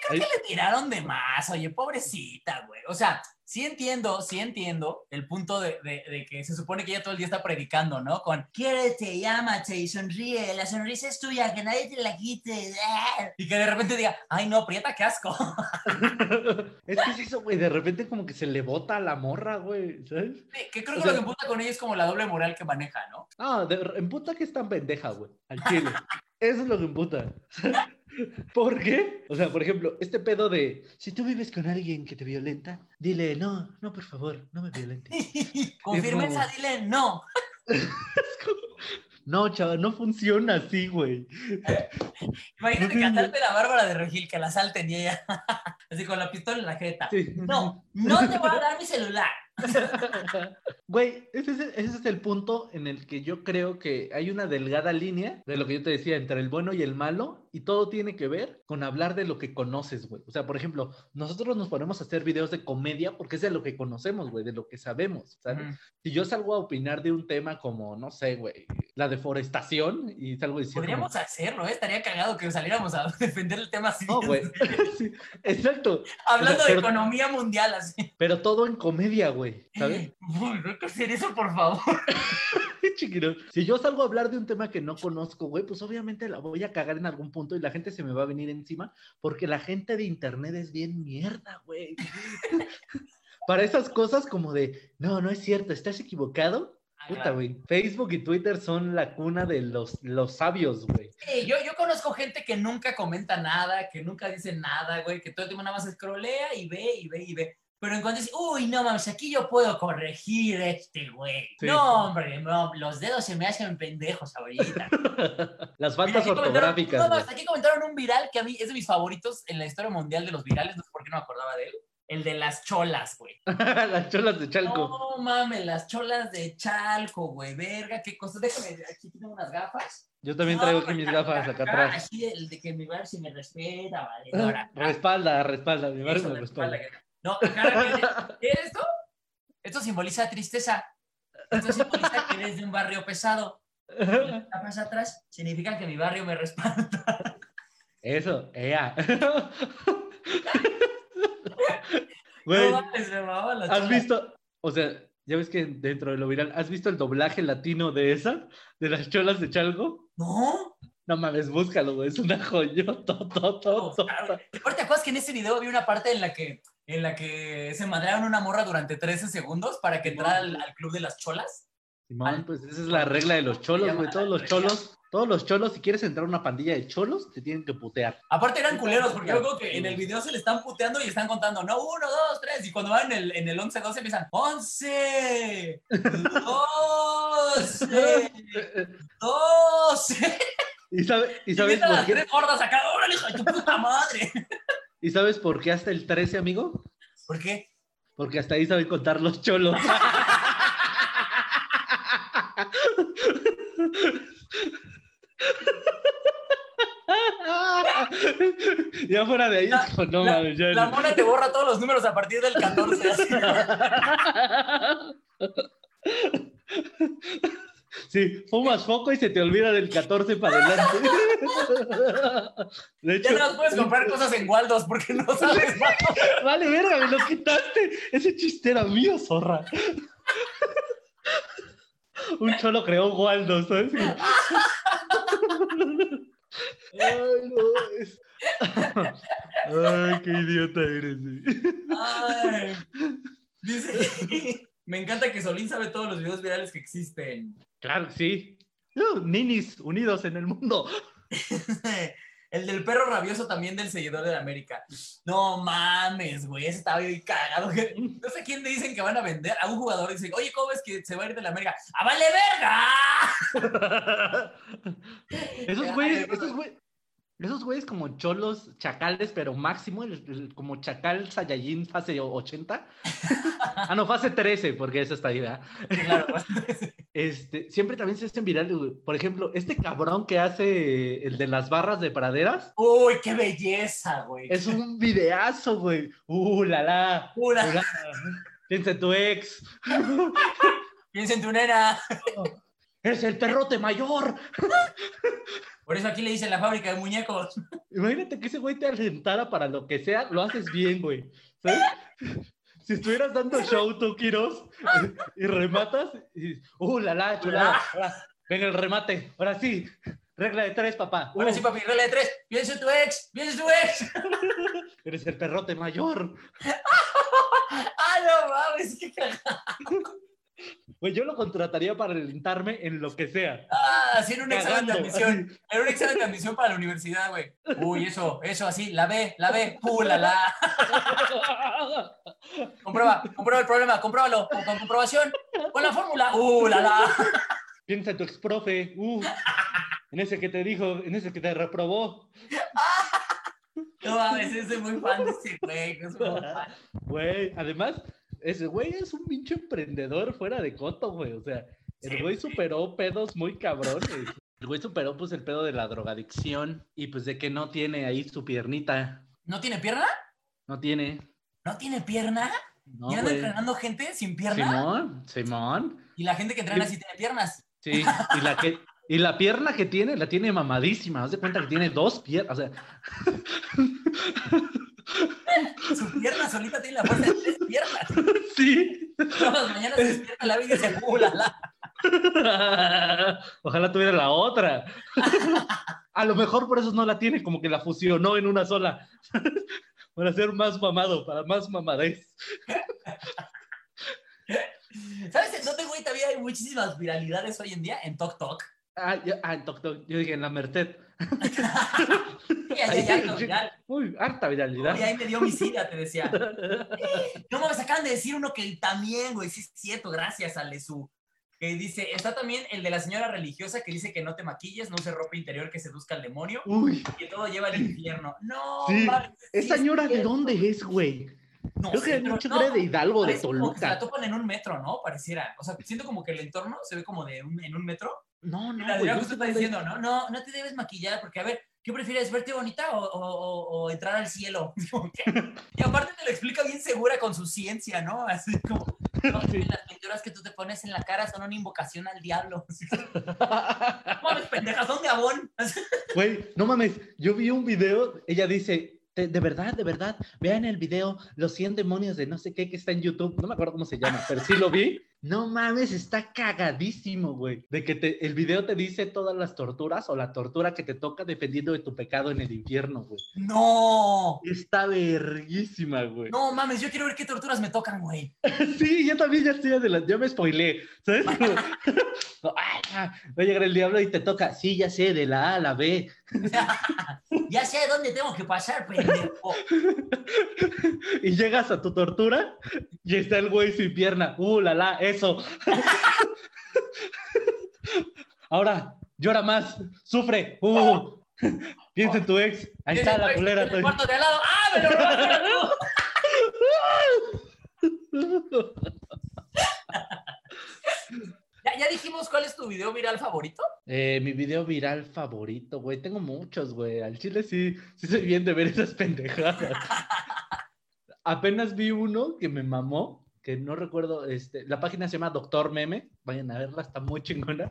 Creo que le tiraron de más, oye, pobrecita, güey. O sea, sí entiendo, sí entiendo el punto de, de- de que se supone que ella todo el día está predicando, ¿no? Con quiérete, llámate y sonríe, la sonrisa es tuya, que nadie te la quite. Y que de repente diga, ay no, prieta, qué asco. es que es eso, güey. De repente como que se le bota a la morra, güey. ¿Sabes? Sí, que creo O que sea- lo que emputa con ella es como la doble moral que maneja, ¿no? Ah, de, en puta que es tan pendeja, güey. Al chile. Eso es lo que emputa. ¿Por qué? O sea, por ejemplo, este pedo de si tú vives con alguien que te violenta, dile, no, no, por favor, no me violentes. Con firmeza, como- dile no. No, chaval, no funciona así, güey. Imagínate No, cantarte la Bárbara de Regil, que la salten y ella, así con la pistola en la jeta. Sí. No, no te voy a dar mi celular. Güey, ese es, ese es el punto en el que yo creo que hay una delgada línea de lo que yo te decía entre el bueno y el malo, y todo tiene que ver con hablar de lo que conoces, güey. O sea, por ejemplo, nosotros nos ponemos a hacer videos de comedia porque es de lo que conocemos, güey, de lo que sabemos, ¿sabes? Ujú. Si yo salgo a opinar de un tema como, no sé, güey, la deforestación y salgo diciendo... Podríamos hacerlo, ¿eh? Estaría cagado que saliéramos a defender el tema así. No, güey. Sí, exacto. Hablando O sea, de pero- economía mundial, así. Pero todo en comedia, güey, ¿sabes? Uy, no hay que hacer eso, por favor. Chiquiro. Si yo salgo a hablar de un tema que no conozco, güey, pues obviamente la voy a cagar en algún punto y la gente se me va a venir encima porque la gente de internet es bien mierda, güey. Para esas cosas como de, no, no es cierto, estás equivocado. Ah, Puta, güey. Facebook y Twitter son la cuna de los, los sabios, güey. Sí, yo, yo conozco gente que nunca comenta nada, que nunca dice nada, güey, que todo el tiempo nada más escrolea y ve y ve y ve. Pero en cuanto dice, uy, no mames, aquí yo puedo corregir este güey. Sí. No, hombre, no, los dedos se me hacen pendejos ahorita. Las Mira, faltas comentaron- ortográficas. no, no, aquí comentaron un viral que a mí es de mis favoritos en la historia mundial de los virales, no sé por qué no me acordaba de él. El de las cholas, güey. Las cholas de Chalco. No mames, las cholas de Chalco, güey. Verga, qué cosa. Déjame, aquí tengo unas gafas. Yo también No, traigo aquí mis gafas acá acá, atrás. Así el de que mi bar si me respeta, valedora. Respalda, respalda, mi Eso me de respalda. Que- No, ¿qué es esto? Esto simboliza tristeza. Esto simboliza que eres de un barrio pesado. Gafas atrás significa que mi barrio me respalda. Eso, ea. No Güey, mames, me mamaba la ¿has visto? O sea, ya ves que dentro de lo viral, ¿has visto el doblaje latino de esa? ¿De las cholas de Chalco? No. No mames, búscalo, güey. Es una joyota. Aparte, ¿te acuerdas que en ese video había una parte en la que, en la que se madrearon una morra durante 13 segundos para que entrara al, al club de las cholas? Simón, pues esa es la regla de los cholos, güey. Todos los cholos, todos los cholos, si quieres entrar a una pandilla de cholos, te tienen que putear. Aparte eran culeros, porque yo creo que en el video se le están puteando y están contando, no, uno, dos, tres, y cuando van en el, en el 11, 12 empiezan, 11, 12, 12. ¿Y, sabe- y Y sabes vienen por las qué? tres gordas acá, órale, hijo de tu puta madre. ¿Y sabes por qué hasta el 13, amigo? ¿Por qué? Porque hasta ahí saben contar los cholos. ya fuera de ahí, La- es como, no la, mames, ya. la mona te borra todos los números a partir del 14. así. Sí, fumas foco y se te olvida del 14 para adelante. De Ya hecho, no puedes comprar cosas en Waldos porque no sabes más. vale, verga, me lo quitaste. Ese chiste era mío, zorra. Un cholo creó Waldo, ¿sabes? Ay, no. es- Ay, qué idiota eres. güey. Ay. Dice, me encanta que Solín sabe todos los videos virales que existen. Claro, que sí. Uh, ninis unidos en el mundo. El del perro rabioso también del seguidor de la América. No mames, güey, ese estaba bien cagado. No sé quién le dicen que van a vender a un jugador. Dice, oye, ¿cómo es que se va a ir de la América? ¡A vale verga! esos güeyes, esos güeyes, esos güeyes como cholos chacales, pero máximo, el- el- como chacal Saiyajin fase 80. ah, no, fase 13, porque esa está ahí, ¿verdad? Claro. Este, siempre también se hacen virales, güey. Por ejemplo, este cabrón que hace el de las barras de praderas, Uy, qué belleza, güey. es un videazo, güey. Uh, la la. Uh, la. Piensa en tu ex. Piensa en tu nena. Es el perrote mayor. Por eso aquí le dicen la fábrica de muñecos. Imagínate que ese güey te alentara para lo que sea, lo haces bien, güey. ¿Sabes? Si estuvieras dando show, tú, Kiros, y rematas, y, uh, la la, chulada. Venga el remate, ahora sí. Regla de tres, papá. Ahora Uh, sí, papi, regla de tres. Piensa en tu ex. Piensa en tu ex. Eres el perrote mayor. Ah, no mames, qué cagado. Güey, yo lo contrataría para alentarme en lo que sea. Ah, así en un examen de admisión. En un examen de admisión para la universidad, güey. Uy, eso, eso así, la B, la B, uh, la la. Comprueba, comprueba el problema, compruébalo, con, con comprobación, con la fórmula, uh, la la. Piensa en tu ex profe. Uh, en ese que te dijo, en ese que te reprobó. No mames, yo soy muy fan de ese güey. Güey, además, ese güey es un pinche emprendedor fuera de coto, güey. O sea, el Sí, güey superó pedos muy cabrones. El güey superó pues el pedo de la drogadicción y pues de que no tiene ahí su piernita. ¿No tiene pierna? No tiene. ¿No tiene pierna? No, ¿Y anda güey. entrenando gente sin pierna? Simón, Simón. Y la gente que entrena sí tiene piernas. Sí, y la que y la pierna que tiene la tiene mamadísima. Haz de cuenta que tiene dos piernas, o sea, Su pierna solita tiene la fuerza de tres piernas. sí. Todas las mañanas se despierta la vida y dice, uh, la. Ojalá tuviera la otra. A lo mejor por eso no la tiene, como que la fusionó en una sola. Para ser más mamado, para más mamadez. ¿Sabes en dónde, güey? Todavía hay muchísimas viralidades hoy en día en Tok Tok. Ah, yo, ah, en Toc Toc, yo dije en la Merced. Uy, harta viralidad. Oye, ahí me dio homicida, te decía. No mames, acaban de decir uno que también, güey, sí es cierto, gracias a Lesu. Que dice, está también el de la señora religiosa que dice que no te maquilles, no se ropa interior que seduzca al demonio Uy, y que todo lleva al infierno. No, Sí, ¿esa es señora de dónde es, güey? No Creo que pero mucho no, cree de Hidalgo, de parece como que se la Toluca. topan en un metro, ¿no? Pareciera. O sea, siento como que el entorno se ve como de un, en un metro. No, no, La güey. Yo está diciendo, no, no, no te debes maquillar, porque a ver, ¿qué prefieres, verte bonita o, o- o- o entrar al cielo? Y aparte te lo explica bien segura con su ciencia, ¿no? Así como, no, Sí. las pinturas que tú te pones en la cara son una invocación al diablo. "No Mames, pendejas, son de abón. Güey, no mames, yo vi un video, ella dice, de, de verdad, de verdad, vean el video, los 100 demonios de no sé qué que está en YouTube, no me acuerdo cómo se llama, pero sí lo vi. No mames, está cagadísimo, güey. De que te, el video te dice todas las torturas o la tortura que te toca dependiendo de tu pecado en el infierno, güey. No, Está verguísima, güey. no mames, yo quiero ver qué torturas me tocan, güey. Sí, yo también ya estoy adelante, ya me spoilé, ¿sabes? No, ah, va a llegar el diablo y te toca, sí, ya sé, de la A a la B. ya sé dónde tengo que pasar, pendejo. Y llegas a tu tortura y está el güey sin pierna. Uh, la la, eso. Ahora, llora más, sufre. Uh, piensa en tu ex. Ahí está la culera. En el cuarto de al lado. ¡Ah, me lo robaste! ¿Ya, ya dijimos cuál es tu video viral favorito? Eh, mi video viral favorito, güey. Tengo muchos, güey. Al chile sí, sí soy bien de ver esas pendejadas. Apenas vi uno que me mamó, que no recuerdo, este, la página se llama Doctor Meme. Vayan a verla, está muy chingona.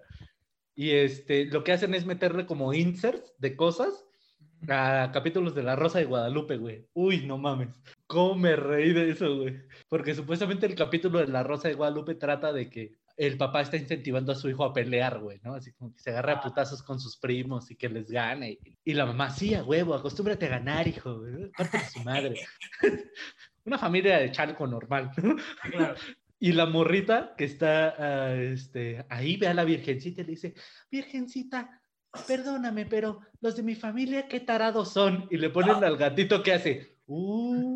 Y este, lo que hacen es meterle como inserts de cosas a capítulos de La Rosa de Guadalupe, güey. Uy, no mames. ¿Cómo me reí de eso, güey? Porque supuestamente el capítulo de La Rosa de Guadalupe trata de que el papá está incentivando a su hijo a pelear, güey, ¿no? Así como que se agarra a putazos con sus primos y que les gane. Y la mamá, sí, a huevo, acostúmbrate a ganar, hijo, güey. Parte de su madre. una familia de charco normal. Claro. Y la morrita que está ah, este, ahí ve a la virgencita y le dice, virgencita, perdóname, pero los de mi familia qué tarados son. Y le ponen al gatito que hace. "Uh".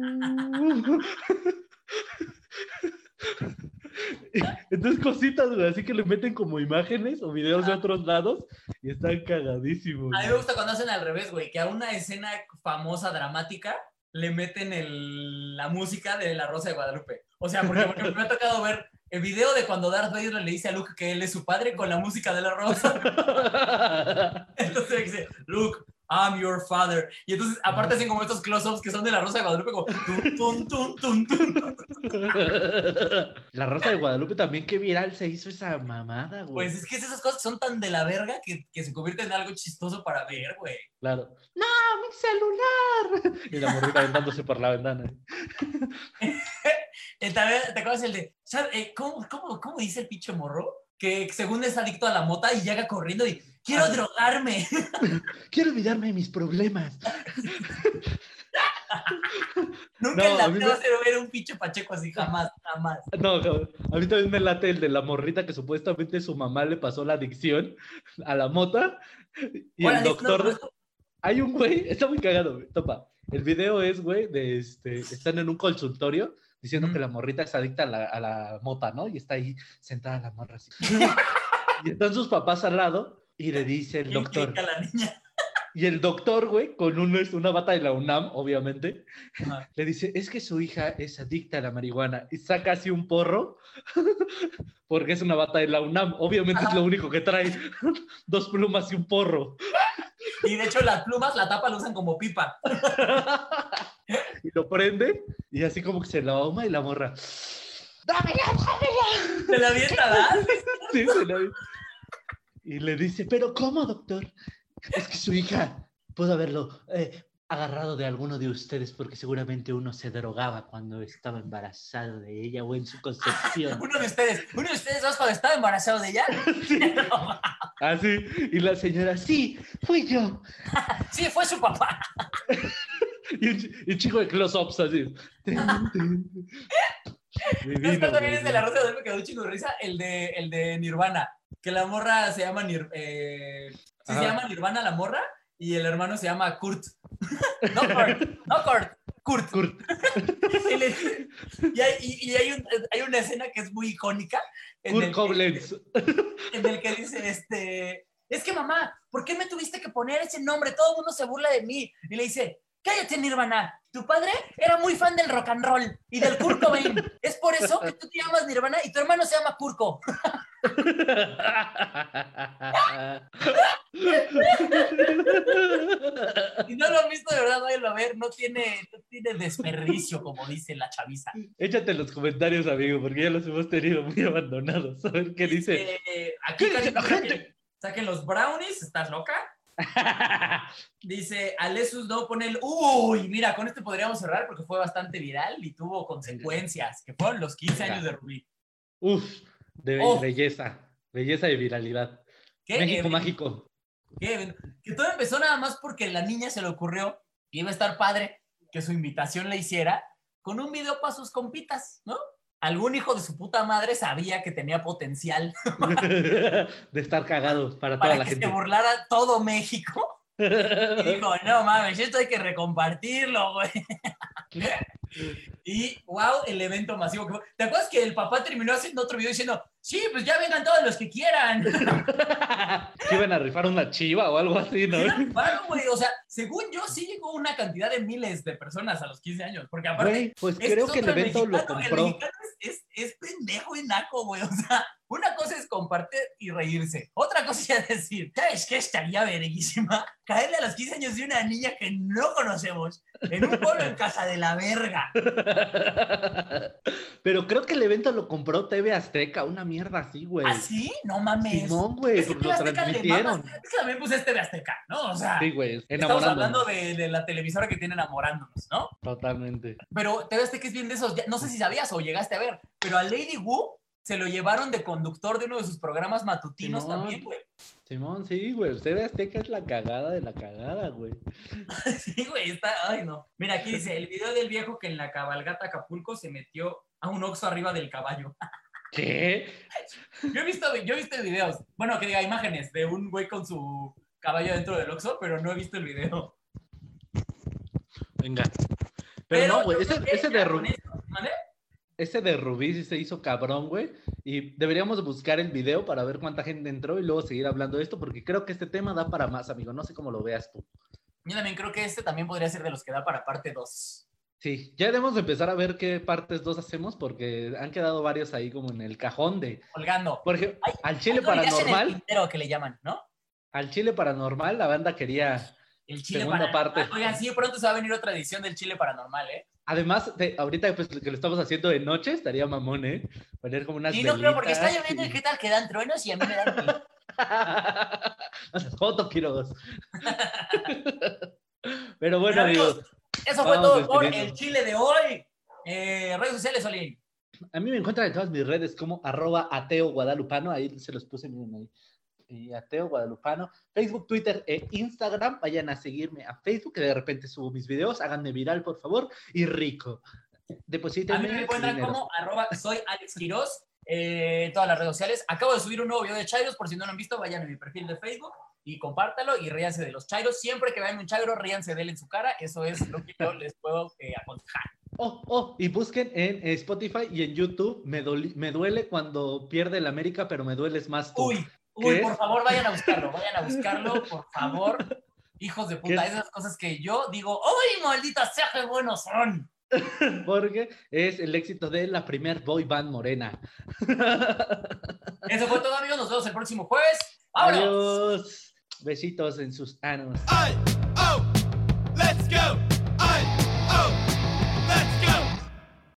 Entonces cositas, güey, así que le meten como imágenes o videos de otros lados y están cagadísimos. A mí me gusta cuando hacen al revés, güey, que a una escena famosa, dramática, le meten el- la música de La Rosa de Guadalupe. O sea, porque, me ha tocado ver el video de cuando Darth Vader le dice a Luke que él es su padre con la música de La Rosa. Entonces dice, Luke, I'm your father. Y entonces, aparte, hacen como estos close-ups que son de La Rosa de Guadalupe, como tun, tun, tun, tun. La Rosa de Guadalupe también, qué viral se hizo esa mamada, güey. Pues es que es esas cosas que son tan de la verga que, que se convierten en algo chistoso para ver, güey. Claro. ¡No, mi celular! Y la morrita aventándose por la ventana. ¿Te acuerdas el de, ¿sabe, eh, ¿cómo, cómo, cómo dice el pinche morro? Que según es adicto a la mota y llega corriendo y quiero Ah. drogarme. Quiero olvidarme de mis problemas. Nunca No, en la vida me- vas a ver un pinche pacheco así, jamás, jamás. No, a mí también me late el de la morrita que supuestamente su mamá le pasó la adicción a la mota. Y el doctor. no, no, Hay un güey, está muy cagado, güey. Topa. El video es, güey, de este. Están en un consultorio diciendo que la morrita es adicta a la, a la mota, ¿no? Y está ahí sentada la morra así. y están sus papás al lado y le dice el ¿quién doctor. la niña? Y el doctor, güey, con un- una bata de la UNAM, obviamente, Ajá. le dice, es que su hija es adicta a la marihuana. Y saca así un porro, porque es una bata de la UNAM. Obviamente es lo único que trae. Dos plumas y un porro. Y de hecho las plumas, la tapa la usan como pipa. y lo prende, y así como que se la ahuma y la morra. ¡Dámela, dámela! Se la avienta, ¿verdad? Sí, se la- Y le dice, pero ¿cómo, doctor? Es que su hija pudo haberlo eh, agarrado de alguno de ustedes porque seguramente uno se drogaba cuando estaba embarazado de ella o en su concepción. Uno de ustedes, uno de ustedes dos cuando estaba embarazado de ella. Así, y la señora, sí, fui yo. Sí, fue su papá. Y un, y chico de close-ups así. Divino, Esto también es de la Rosa de me quedó un chingo de risa, el de, el de Nirvana, que la morra se llama Nir, eh, sí, se llama Nirvana la morra y el hermano se llama Kurt. No Kurt, no Kurt, Kurt. Kurt. Y, le- y hay, y- y hay un- hay una escena que es muy icónica en Kurt el, que, Koblenz. en el que dice, este, es que mamá, ¿por qué me tuviste que poner ese nombre? Todo el mundo se burla de mí. Y le dice, cállate Nirvana, tu padre era muy fan del rock and roll y del Kurt Cobain. Es por eso que tú te llamas Nirvana y tu hermano se llama Kurko. Si no lo han visto, de verdad, váyanlo a ver. No tiene, no tiene desperdicio, como dice la chaviza. Échate en los comentarios, amigo, porque ya los hemos tenido muy abandonados. A ver qué dice. Eh, aquí ¿Qué dice la saquen, gente? saquen los brownies, ¿estás loca? Dice Alesus no pone el. Uy, mira, con este podríamos cerrar porque fue bastante viral y tuvo consecuencias, que fueron los 15 años de Rubí. Uf, de Oh. belleza. Belleza y viralidad. ¿Qué? México mágico. que, que todo empezó nada más porque la niña se le ocurrió que iba a estar padre que su invitación le hiciera con un video para sus compitas, ¿no? Algún hijo de su puta madre sabía que tenía potencial de estar cagados para toda para la que gente. se burlara todo México. Y dijo, no mames, esto hay que recompartirlo, güey. Y wow, el evento masivo que fue. ¿Te acuerdas que el papá terminó haciendo otro video diciendo, sí, pues ya vengan todos los que quieran? que iban a rifar una chiva o algo así, ¿no? Güey, o sea, según yo, sí llegó una cantidad de miles de personas a los 15 años, porque aparte. Güey, pues este creo que el evento lo El compró. mexicano es, es, es pendejo y naco, güey. O sea, una cosa es compartir y reírse. Otra cosa es decir, ¿sabes qué estaría verguísima? Caerle a los 15 años de una niña que no conocemos en un pueblo en casa de la verga. Pero creo que el evento lo compró TV Azteca, una mierda así, güey. ¿Así? No mames. Simón, güey, Es que TV lo transmitieron. mamas. Es que también puse este de Azteca, ¿no? O sea, Sí, güey, estamos hablando de, de la televisora que tiene enamorándonos, ¿no? Totalmente. Pero TV Azteca es bien de esos, ya- no sé si sabías o llegaste a ver, pero a Lady Wu se lo llevaron de conductor de uno de sus programas matutinos Simón. también, güey. Simón, sí, güey. Usted Azteca es la cagada de la cagada, güey. sí, güey, está. Ay, no. Mira, aquí dice: el video del viejo que en la cabalgata Acapulco se metió a un oxo arriba del caballo. ¿Qué? Yo he visto, yo he visto videos, bueno, que diga imágenes de un güey con su caballo dentro del oxo, pero no he visto el video. Venga. Pero, no, güey, ese, ese ya de Rubí, ese de Rubí sí se hizo cabrón, güey. Y deberíamos buscar el video para ver cuánta gente entró y luego seguir hablando de esto, porque creo que este tema da para más, amigo. No sé cómo lo veas tú. Yo también creo que este también podría ser de los que da para parte 2. Sí, ya debemos de empezar a ver qué partes dos hacemos, porque han quedado varios ahí como en el cajón de. Colgando. Por ejemplo, Hay- al Chile en el Paranormal, que le llaman, ¿no? al Chile Paranormal, la banda quería. El chile Segunda paranormal. parte. Oigan, sí, pronto se va a venir otra edición del chile paranormal, ¿eh? Además, de, ahorita pues, que lo estamos haciendo de noche, estaría mamón, ¿eh? Poner como unas. Y no creo porque está lloviendo y qué tal que dan truenos y a mí me dan joto, Quiroz. Pero bueno, Pero, amigos, amigos, Eso fue Vamos todo por el chile de hoy. Eh, redes sociales, Olin. a mí me encuentran en todas mis redes como arroba ateo guadalupano, ahí se los puse, miren ahí. Y ateo guadalupano, Facebook, Twitter e Instagram. Vayan a seguirme a Facebook, que de repente subo mis videos, háganme viral, por favor, y rico. A Deposítenme mí me encuentran dinero. como arroba soy Alex Quiroz eh, en todas las redes sociales. Acabo de subir un nuevo video de Chairos, por si no lo han visto, vayan a mi perfil de Facebook y compártalo y ríanse de los Chairos. Siempre que vean un Chairo, ríanse de él en su cara. Eso es lo que yo les puedo eh, aconsejar. Oh, oh, y busquen en eh, Spotify y en YouTube. Me, me duele cuando pierde el América, pero me dueles más tú. Uy, uy, por favor, vayan a buscarlo, vayan a buscarlo, por favor. Hijos de puta, esas cosas que yo digo, ¡ay, maldita sea, qué buenos son! Porque es el éxito de la primer boy band morena. Eso fue todo, amigos. Nos vemos el próximo jueves. ¡Vámonos! Adiós. Besitos en sus anos. Oh, let's go.